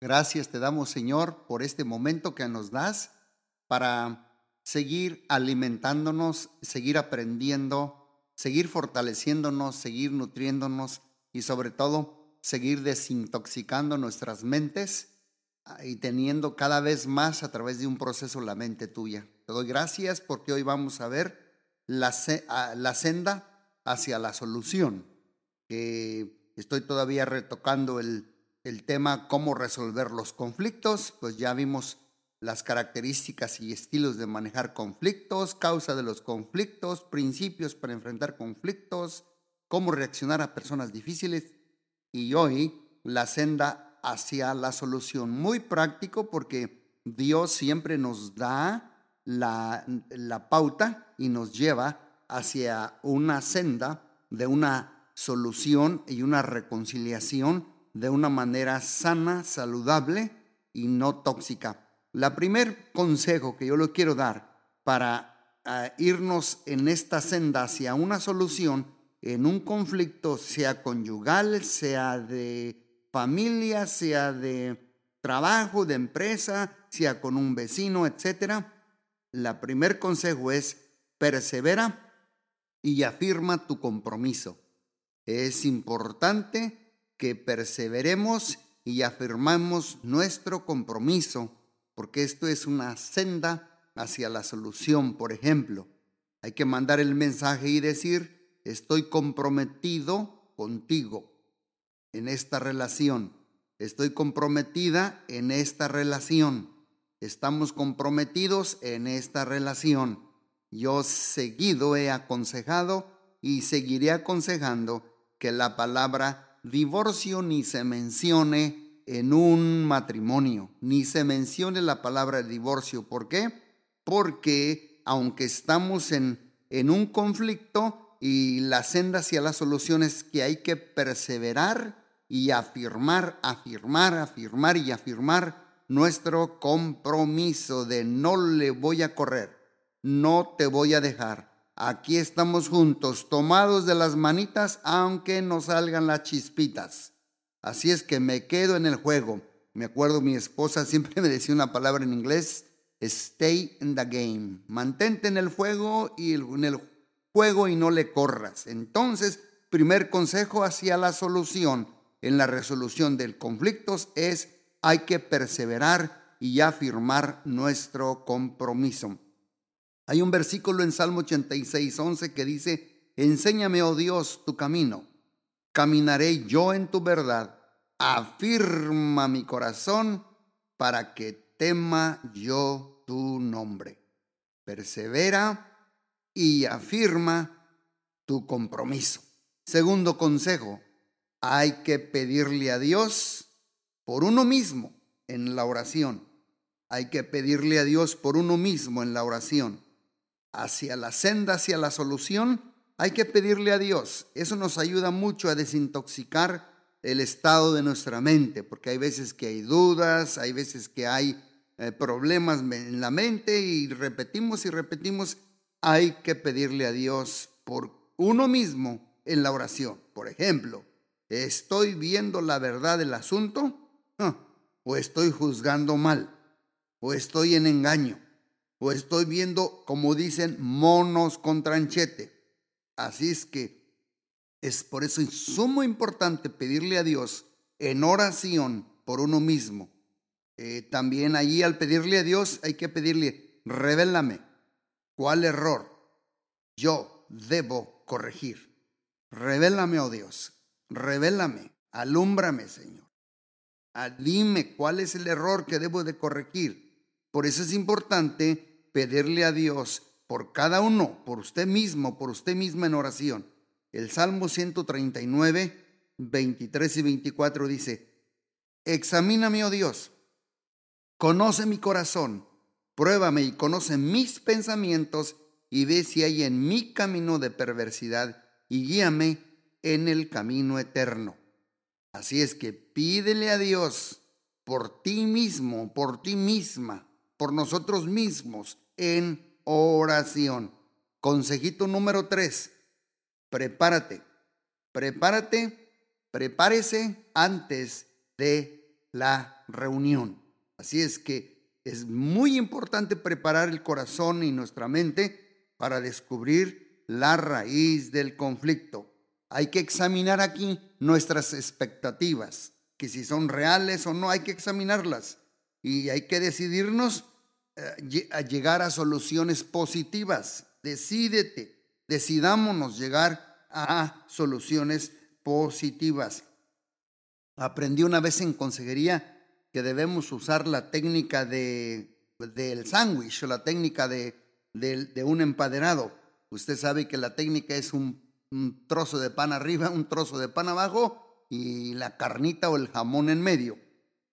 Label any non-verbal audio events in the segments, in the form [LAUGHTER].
Gracias te damos, Señor, por este momento que nos das para seguir alimentándonos, seguir aprendiendo, seguir fortaleciéndonos, seguir nutriéndonos y sobre todo seguir desintoxicando nuestras mentes ah, y teniendo cada vez más a través de un proceso la mente tuya. Te doy gracias porque hoy vamos a ver la, ah, la senda hacia la solución. Que estoy todavía retocando el el tema cómo resolver los conflictos, pues ya vimos las características y estilos de manejar conflictos, causa de los conflictos, principios para enfrentar conflictos, cómo reaccionar a personas difíciles y hoy la senda hacia la solución. Muy práctico porque Dios siempre nos da la, la pauta y nos lleva hacia una senda de una solución y una reconciliación de una manera sana, saludable y no tóxica. La primer consejo que yo le quiero dar para ah, irnos en esta senda hacia una solución en un conflicto, sea conyugal, sea de familia, sea de trabajo, de empresa, sea con un vecino, etcétera. La primer consejo es persevera y afirma tu compromiso. Es importante que perseveremos y afirmamos nuestro compromiso, porque esto es una senda hacia la solución. Por ejemplo, hay que mandar el mensaje y decir, estoy comprometido contigo en esta relación, estoy comprometida en esta relación, estamos comprometidos en esta relación. Yo seguido he aconsejado y seguiré aconsejando que la palabra divorcio ni se mencione en un matrimonio, ni se mencione la palabra divorcio. ¿Por qué? Porque aunque estamos en, en un conflicto y la senda hacia la solución es que hay que perseverar y afirmar, afirmar, afirmar y afirmar nuestro compromiso de no le voy a correr, no te voy a dejar, Aquí estamos juntos, tomados de las manitas, aunque nos salgan las chispitas. Así es que me quedo en el juego. Me acuerdo, mi esposa siempre [LAUGHS] me decía una palabra en inglés, stay in the game. Mantente en el fuego y en el juego y no le corras. Entonces, primer consejo hacia la solución en la resolución del conflicto es hay que perseverar y afirmar nuestro compromiso. Hay un versículo en Salmo 86, 11 que dice, Enséñame, oh Dios, tu camino, caminaré yo en tu verdad, afirma mi corazón para que tema yo tu nombre. Persevera y afirma tu compromiso. Segundo consejo, hay que pedirle a Dios por uno mismo en la oración. Hay que pedirle a Dios por uno mismo en la oración hacia la senda, hacia la solución, hay que pedirle a Dios. Eso nos ayuda mucho a desintoxicar el estado de nuestra mente, porque hay veces que hay dudas, hay veces que hay eh, problemas en la mente y repetimos y repetimos, hay que pedirle a Dios por uno mismo en la oración. Por ejemplo, ¿estoy viendo la verdad del asunto? ¿O estoy juzgando mal? ¿O estoy en engaño? O estoy viendo, como dicen, monos con tranchete. Así es que es por eso sumo importante pedirle a Dios en oración por uno mismo. Eh, también allí al pedirle a Dios hay que pedirle, revélame cuál error yo debo corregir. Revélame, oh Dios, revélame, alúmbrame, Señor. Ah, dime cuál es el error que debo de corregir. Por eso es importante pedirle a Dios por cada uno, por usted mismo, por usted misma en oración. El Salmo 139, 23 y 24 dice, Examíname, oh Dios, conoce mi corazón, pruébame y conoce mis pensamientos y ve si hay en mi camino de perversidad y guíame en el camino eterno. Así es que pídele a Dios por ti mismo, por ti misma, por nosotros mismos en oración. Consejito número tres, prepárate, prepárate, prepárese antes de la reunión. Así es que es muy importante preparar el corazón y nuestra mente para descubrir la raíz del conflicto. Hay que examinar aquí nuestras expectativas, que si son reales o no, hay que examinarlas y hay que decidirnos eh, a llegar a soluciones positivas. Decídete, decidámonos llegar a soluciones positivas. Aprendí una vez en consejería que debemos usar la técnica de, del sándwich o la técnica de, de, un empaderado. Usted sabe que la técnica es un, un trozo de pan arriba, un trozo de pan abajo y la carnita o el jamón en medio.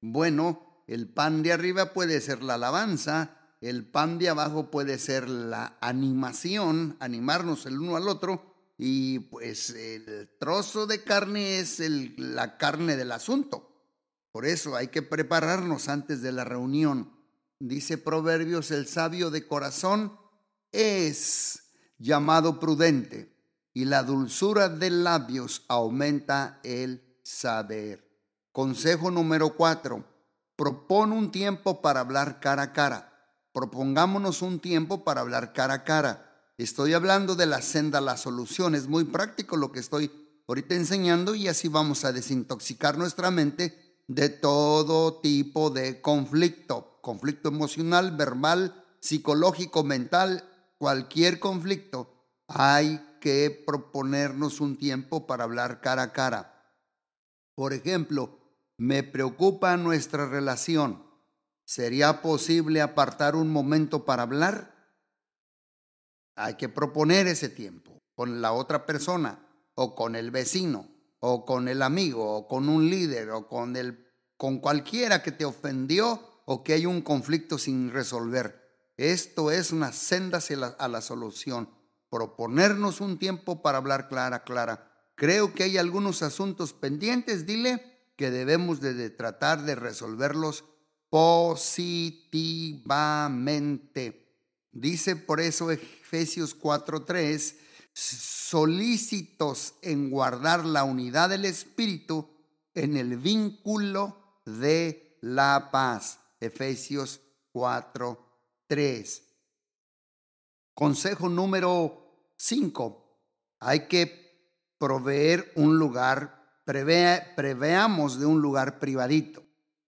Bueno, el pan de arriba puede ser la alabanza, el pan de abajo puede ser la animación, animarnos el uno al otro, y pues el trozo de carne es la carne del asunto. Por eso hay que prepararnos antes de la reunión. Dice Proverbios, el sabio de corazón es llamado prudente y la dulzura de labios aumenta el saber. Consejo número cuatro, propone un tiempo para hablar cara a cara. Propongámonos un tiempo para hablar cara a cara. Estoy hablando de la senda la solución. Es muy práctico lo que estoy ahorita enseñando y así vamos a desintoxicar nuestra mente de todo tipo de conflicto. Conflicto emocional, verbal, psicológico, mental, cualquier conflicto. Hay que proponernos un tiempo para hablar cara a cara. Por ejemplo, me preocupa nuestra relación. ¿Sería posible apartar un momento para hablar? Hay que proponer ese tiempo con la otra persona o con el vecino o con el amigo o con un líder o con el con cualquiera que te ofendió o que hay un conflicto sin resolver. Esto es una senda a la, a la solución. Proponernos un tiempo para hablar clara, clara. Creo que hay algunos asuntos pendientes, dile, que debemos de tratar de resolverlos positivamente. Dice por eso Efesios 4:3, solícitos en guardar la unidad del Espíritu en el vínculo de la paz. Efesios 4:3. Consejo número 5. Hay que proveer un lugar, preveamos de un lugar privadito.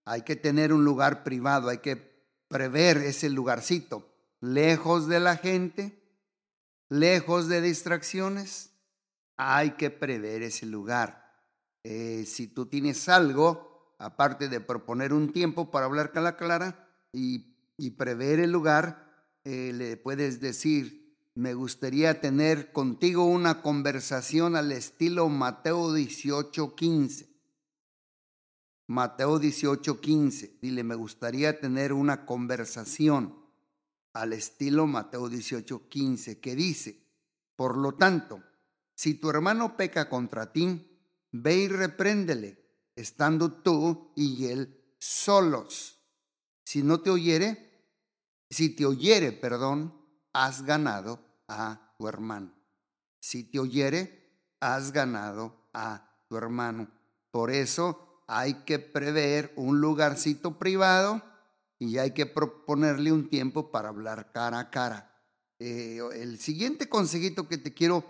Hay que tener un lugar privado, hay que prever ese lugarcito, lejos de la gente, lejos de distracciones. Hay que prever ese lugar. Eh, si tú tienes algo, aparte de proponer un tiempo para hablar con la clara y, prever el lugar, eh, le puedes decir, me gustaría tener contigo una conversación al estilo Mateo 18:15. Mateo 18:15. Dile, me gustaría tener una conversación al estilo Mateo 18:15 que dice, por lo tanto, si tu hermano peca contra ti, ve y repréndele, estando tú y él solos. Si no te oyere, si te oyere, perdón, has ganado a tu hermano. Si te oyere, has ganado a tu hermano. Por eso, hay que prever un lugarcito privado y hay que proponerle un tiempo para hablar cara a cara. Eh, el siguiente consejito que te quiero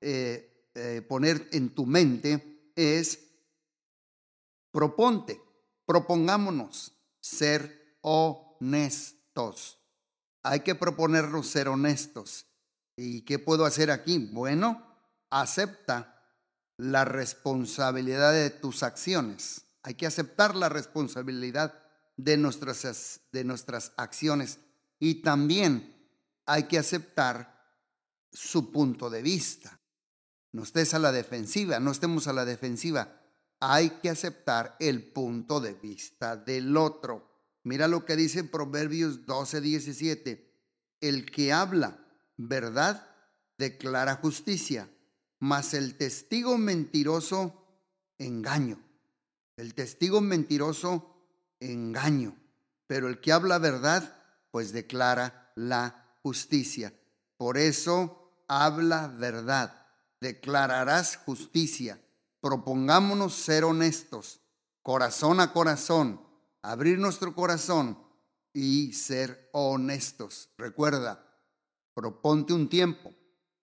eh, eh, poner en tu mente es proponte, propongámonos ser honestos. Hay que proponernos ser honestos. ¿Y qué puedo hacer aquí? Bueno, acepta la responsabilidad de tus acciones. Hay que aceptar la responsabilidad de nuestras, de nuestras acciones y también hay que aceptar su punto de vista. No estés a la defensiva, no estemos a la defensiva. Hay que aceptar el punto de vista del otro. Mira lo que dice Proverbios 12, 17. El que habla verdad declara justicia, mas el testigo mentiroso engaño. El testigo mentiroso, engaño, pero el que habla verdad, pues declara la justicia. Por eso habla verdad, declararás justicia. Propongámonos ser honestos, corazón a corazón, abrir nuestro corazón y ser honestos. Recuerda, proponte un tiempo,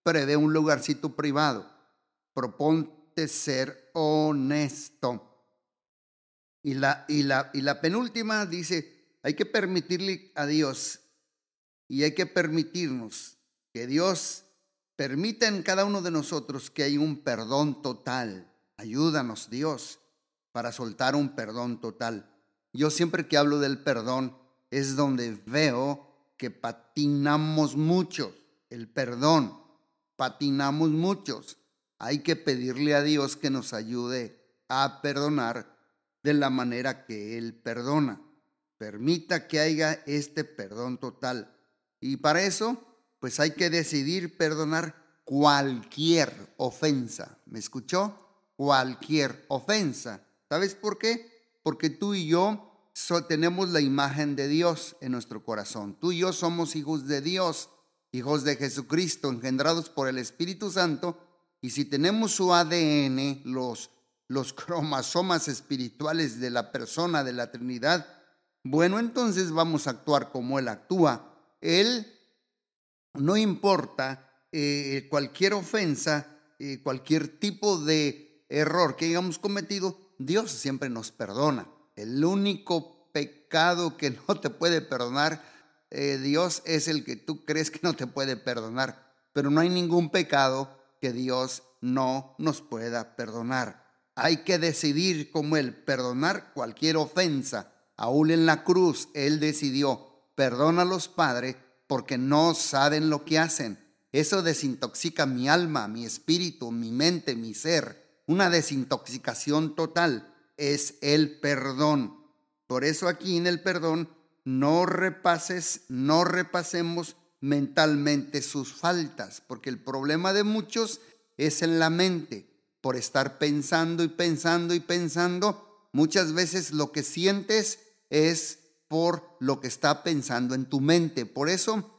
prevé un lugarcito privado, proponte ser honesto. Y la, y la, y la penúltima dice, hay que permitirle a Dios y hay que permitirnos que Dios permita en cada uno de nosotros que hay un perdón total. Ayúdanos, Dios, para soltar un perdón total. Yo siempre que hablo del perdón es donde veo que patinamos muchos, el perdón, patinamos muchos. Hay que pedirle a Dios que nos ayude a perdonar de la manera que Él perdona. Permita que haya este perdón total. Y para eso, pues hay que decidir perdonar cualquier ofensa. ¿Me escuchó? Cualquier ofensa. ¿Sabes por qué? Porque tú y yo tenemos la imagen de Dios en nuestro corazón. Tú y yo somos hijos de Dios, hijos de Jesucristo, engendrados por el Espíritu Santo. Y si tenemos su ADN, los, los [LAUGHS] cromosomas espirituales de la persona de la Trinidad, bueno, entonces vamos a actuar como Él actúa. Él, no importa eh, cualquier ofensa, eh, cualquier tipo de error que hayamos cometido, Dios siempre nos perdona. El único pecado que [LAUGHS] no te puede perdonar eh, Dios es el que tú crees que no te puede perdonar. Pero no hay ningún pecado que Dios no nos pueda perdonar. Hay que decidir como Él, perdonar cualquier ofensa. Aún en la cruz, Él decidió, perdona a los padres porque no saben lo que hacen. Eso desintoxica mi alma, mi espíritu, mi mente, mi ser. Una desintoxicación total es el perdón. Por eso aquí en el perdón no repases, no repasemos mentalmente sus faltas, porque el problema de muchos es en la mente. Por estar pensando y pensando y pensando, muchas veces lo que sientes es por lo que está pensando en tu mente. Por eso,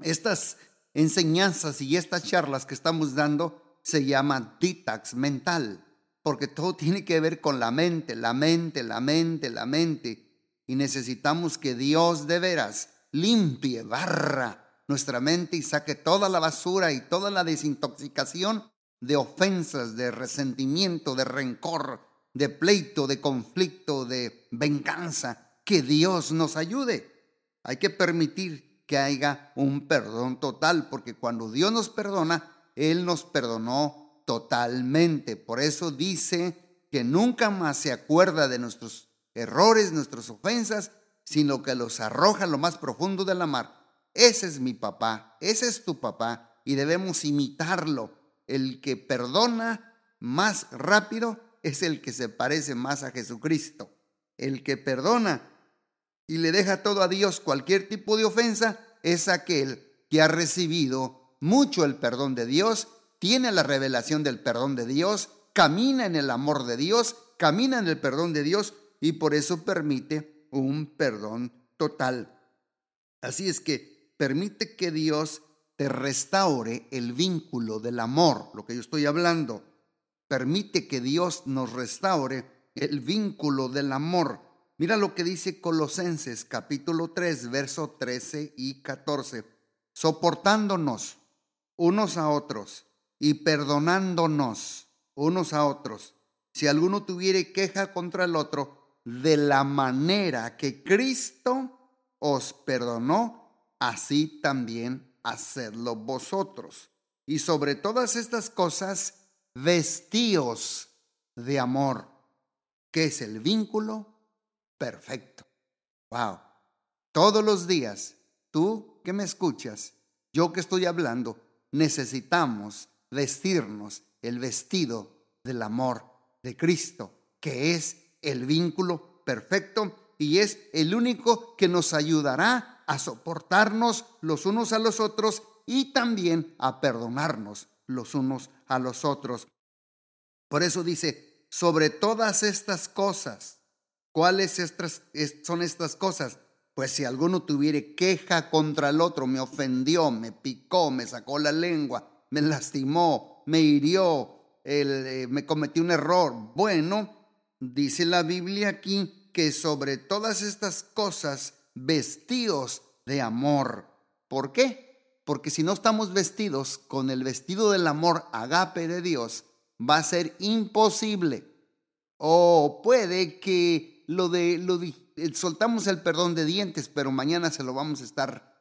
estas enseñanzas y estas charlas que estamos dando se llaman detox mental porque todo tiene que ver con la mente, la mente, la mente, la mente. Y necesitamos que Dios de veras limpie, barra nuestra mente y saque toda la basura y toda la desintoxicación de ofensas, de resentimiento, de rencor, de pleito, de conflicto, de venganza. Que Dios nos ayude. Hay que permitir que haya un perdón total, porque cuando Dios nos perdona, Él nos perdonó totalmente. Por eso dice que nunca más se acuerda de nuestros errores, nuestras ofensas, sino que los arroja a lo más profundo de la mar. Ese es mi papá, ese es tu papá, y debemos imitarlo. El que perdona más rápido es el que se parece más a Jesucristo. El que perdona y le deja todo a Dios, cualquier tipo de ofensa, es aquel que ha recibido mucho el perdón de Dios tiene la revelación del perdón de Dios, camina en el amor de Dios, camina en el perdón de Dios y por eso permite un perdón total. Así es que permite que Dios te restaure el vínculo del amor, lo que yo estoy hablando. Permite que Dios nos restaure el vínculo del amor. Mira lo que dice Colosenses capítulo 3, verso 13 y 14. Soportándonos unos a otros y perdonándonos unos a otros, si alguno tuviere queja contra el otro, de la manera que Cristo os perdonó, así también hacedlo vosotros. Y sobre todas estas cosas, vestíos de amor, que es el vínculo perfecto. Wow. Todos los días, tú que me escuchas, yo que estoy hablando, necesitamos vestirnos el vestido del amor de Cristo, que es el vínculo perfecto y es el único que nos ayudará a soportarnos los unos a los otros y también a perdonarnos los unos a los otros. Por eso dice, sobre todas estas cosas, ¿cuáles son estas cosas? Pues si alguno tuviere queja contra el otro, me ofendió, me picó, me sacó la lengua, me lastimó, me hirió, eh, me cometió un error. Bueno, dice la Biblia aquí que sobre todas estas cosas vestíos de amor. ¿Por qué? Porque si no estamos vestidos con el vestido del amor agape de Dios, va a ser imposible. O puede que lo de lo soltamos el perdón de dientes, pero mañana se lo vamos a estar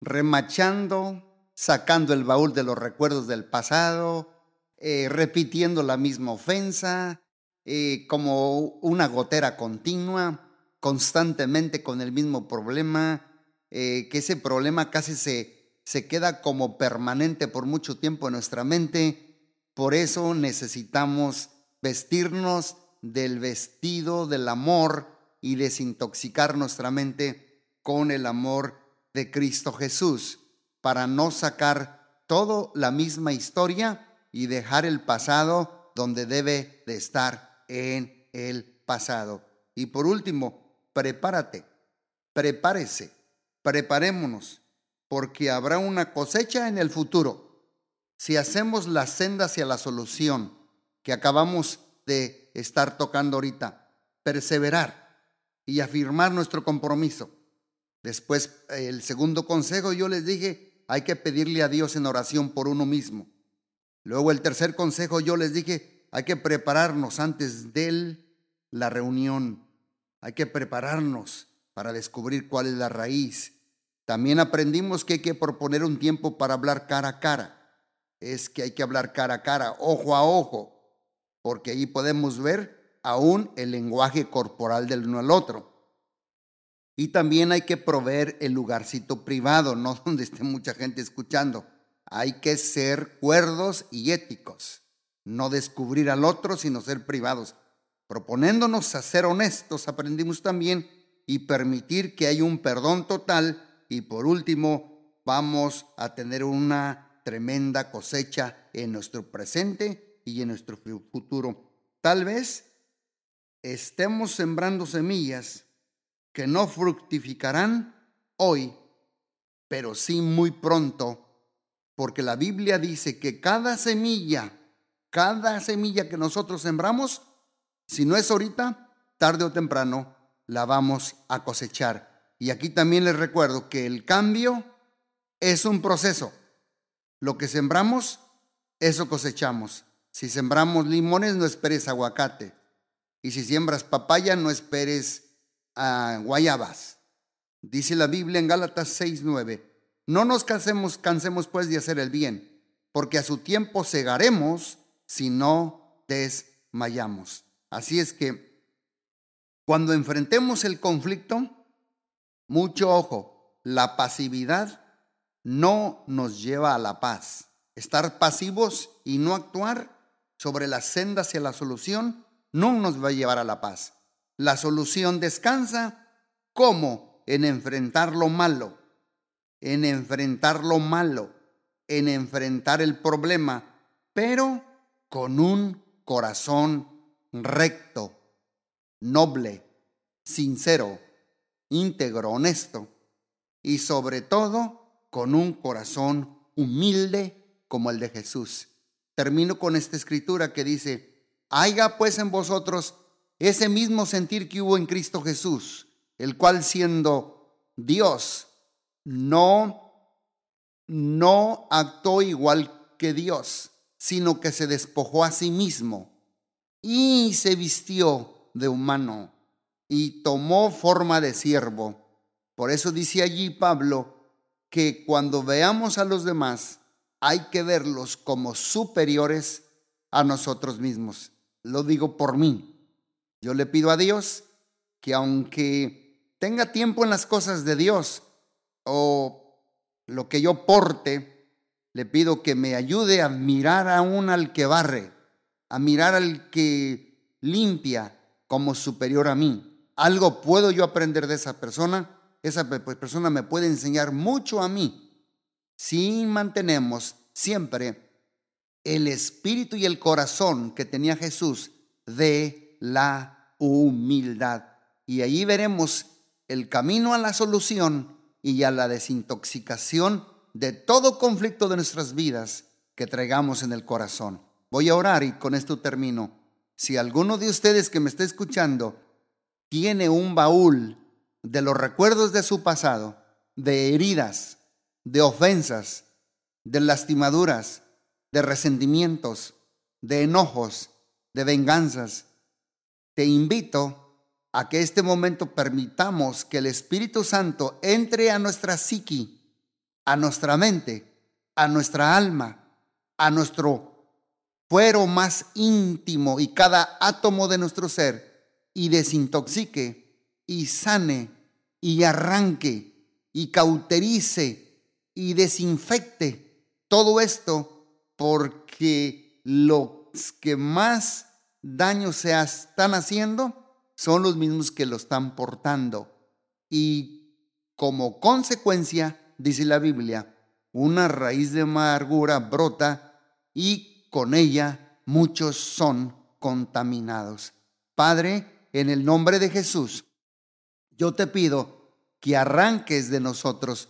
remachando, sacando el baúl de los recuerdos del pasado, eh, repitiendo la misma ofensa, eh, como una gotera continua, constantemente con el mismo problema, eh, que ese problema casi se, se queda como permanente por mucho tiempo en nuestra mente. Por eso necesitamos vestirnos del vestido del amor y desintoxicar nuestra mente con el amor de Cristo Jesús, para no sacar todo la misma historia y dejar el pasado donde debe de estar en el pasado. Y por último, prepárate, prepárese, preparémonos, porque habrá una cosecha en el futuro. Si hacemos la senda hacia la solución que acabamos de estar tocando ahorita, perseverar y afirmar nuestro compromiso. Después, el segundo consejo, yo les dije, hay que pedirle a Dios en oración por uno mismo. Luego el tercer consejo yo les dije, hay que prepararnos antes de la reunión. Hay que prepararnos para descubrir cuál es la raíz. También aprendimos que hay que proponer un tiempo para hablar cara a cara. Es que hay que hablar cara a cara, ojo a ojo, porque ahí podemos ver aún el lenguaje corporal del uno al otro. Y también hay que proveer el lugarcito privado, no [LAUGHS] donde esté mucha gente escuchando. Hay que ser cuerdos y éticos, no descubrir al otro, sino ser privados. Proponiéndonos a ser honestos, aprendimos también y permitir que haya un perdón total y por último vamos a tener una tremenda cosecha en nuestro presente y en nuestro futuro. Tal vez estemos sembrando semillas que no fructificarán hoy, pero sí muy pronto porque la Biblia dice que cada semilla, cada semilla que nosotros sembramos, si no es ahorita, tarde o temprano, la vamos a cosechar. Y aquí también les recuerdo que el cambio es un proceso. Lo que sembramos, eso cosechamos. Si sembramos limones, no esperes aguacate. Y si siembras papaya, no esperes a guayabas. Dice la Biblia en Gálatas 6:9 no nos cansemos, cansemos pues de hacer el bien, porque a su tiempo cegaremos si no desmayamos. Así es que cuando enfrentemos el conflicto, mucho ojo, la pasividad no nos lleva a la paz. Estar pasivos y no actuar sobre la senda hacia la solución no nos va a llevar a la paz. La solución descansa como en enfrentar lo malo en enfrentar lo malo, en enfrentar el problema, pero con un corazón recto, noble, sincero, íntegro, honesto y sobre todo con un corazón humilde como el de Jesús. Termino con esta escritura que dice, haya pues en vosotros ese mismo sentir que hubo en Cristo Jesús, el cual siendo Dios, no, no actuó igual que Dios, sino que se despojó a sí mismo y se vistió de humano y tomó forma de siervo. Por eso dice allí Pablo que cuando veamos a los demás hay que verlos como superiores a nosotros mismos. Lo digo por mí. Yo le pido a Dios que aunque tenga tiempo en las cosas de Dios, o lo que yo porte, le pido que me ayude a mirar aún al que barre, a mirar al que limpia como superior a mí. Algo puedo yo aprender de esa persona, esa persona me puede enseñar mucho a mí si mantenemos siempre el espíritu y el corazón que tenía Jesús de la humildad. Y ahí veremos el camino a la solución y a la desintoxicación de todo conflicto de nuestras vidas que traigamos en el corazón. Voy a orar y con esto termino. Si alguno de ustedes que me está escuchando tiene un baúl de los recuerdos de su pasado, de heridas, de ofensas, de lastimaduras, de resentimientos, de enojos, de venganzas. Te invito a que este momento permitamos que el Espíritu Santo entre a nuestra psiqui, a nuestra mente, a nuestra alma, a nuestro fuero más íntimo y cada átomo de nuestro ser y desintoxique y sane y arranque y cauterice y desinfecte todo esto porque los que más daño se están haciendo son los mismos que lo están portando. Y como consecuencia, dice la Biblia, una raíz de amargura brota y con ella muchos son contaminados. Padre, en el nombre de Jesús, yo te pido que arranques de nosotros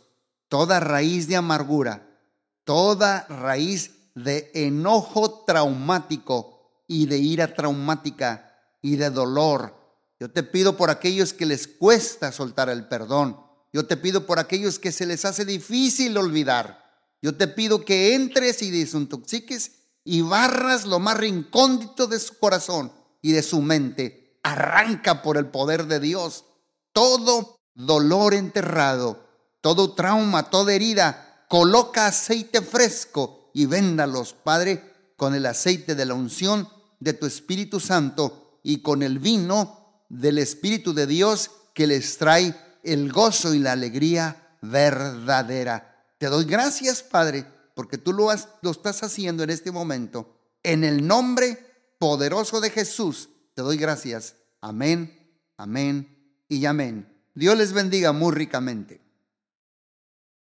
toda raíz de amargura, toda raíz de enojo traumático y de ira traumática y de dolor yo te pido por aquellos que les cuesta soltar el perdón. Yo te pido por aquellos que se les hace difícil olvidar. Yo te pido que entres y desintoxiques y barras lo más rincóndito de su corazón y de su mente. Arranca por el poder de Dios todo dolor enterrado, todo trauma, toda herida. Coloca aceite fresco y véndalos, Padre, con el aceite de la unción de tu Espíritu Santo y con el vino del Espíritu de Dios que les trae el gozo y la alegría verdadera. Te doy gracias, Padre, porque tú lo, lo estás haciendo en este momento. En el nombre poderoso de Jesús, te doy gracias. Amén, amén y amén. Dios les bendiga muy ricamente.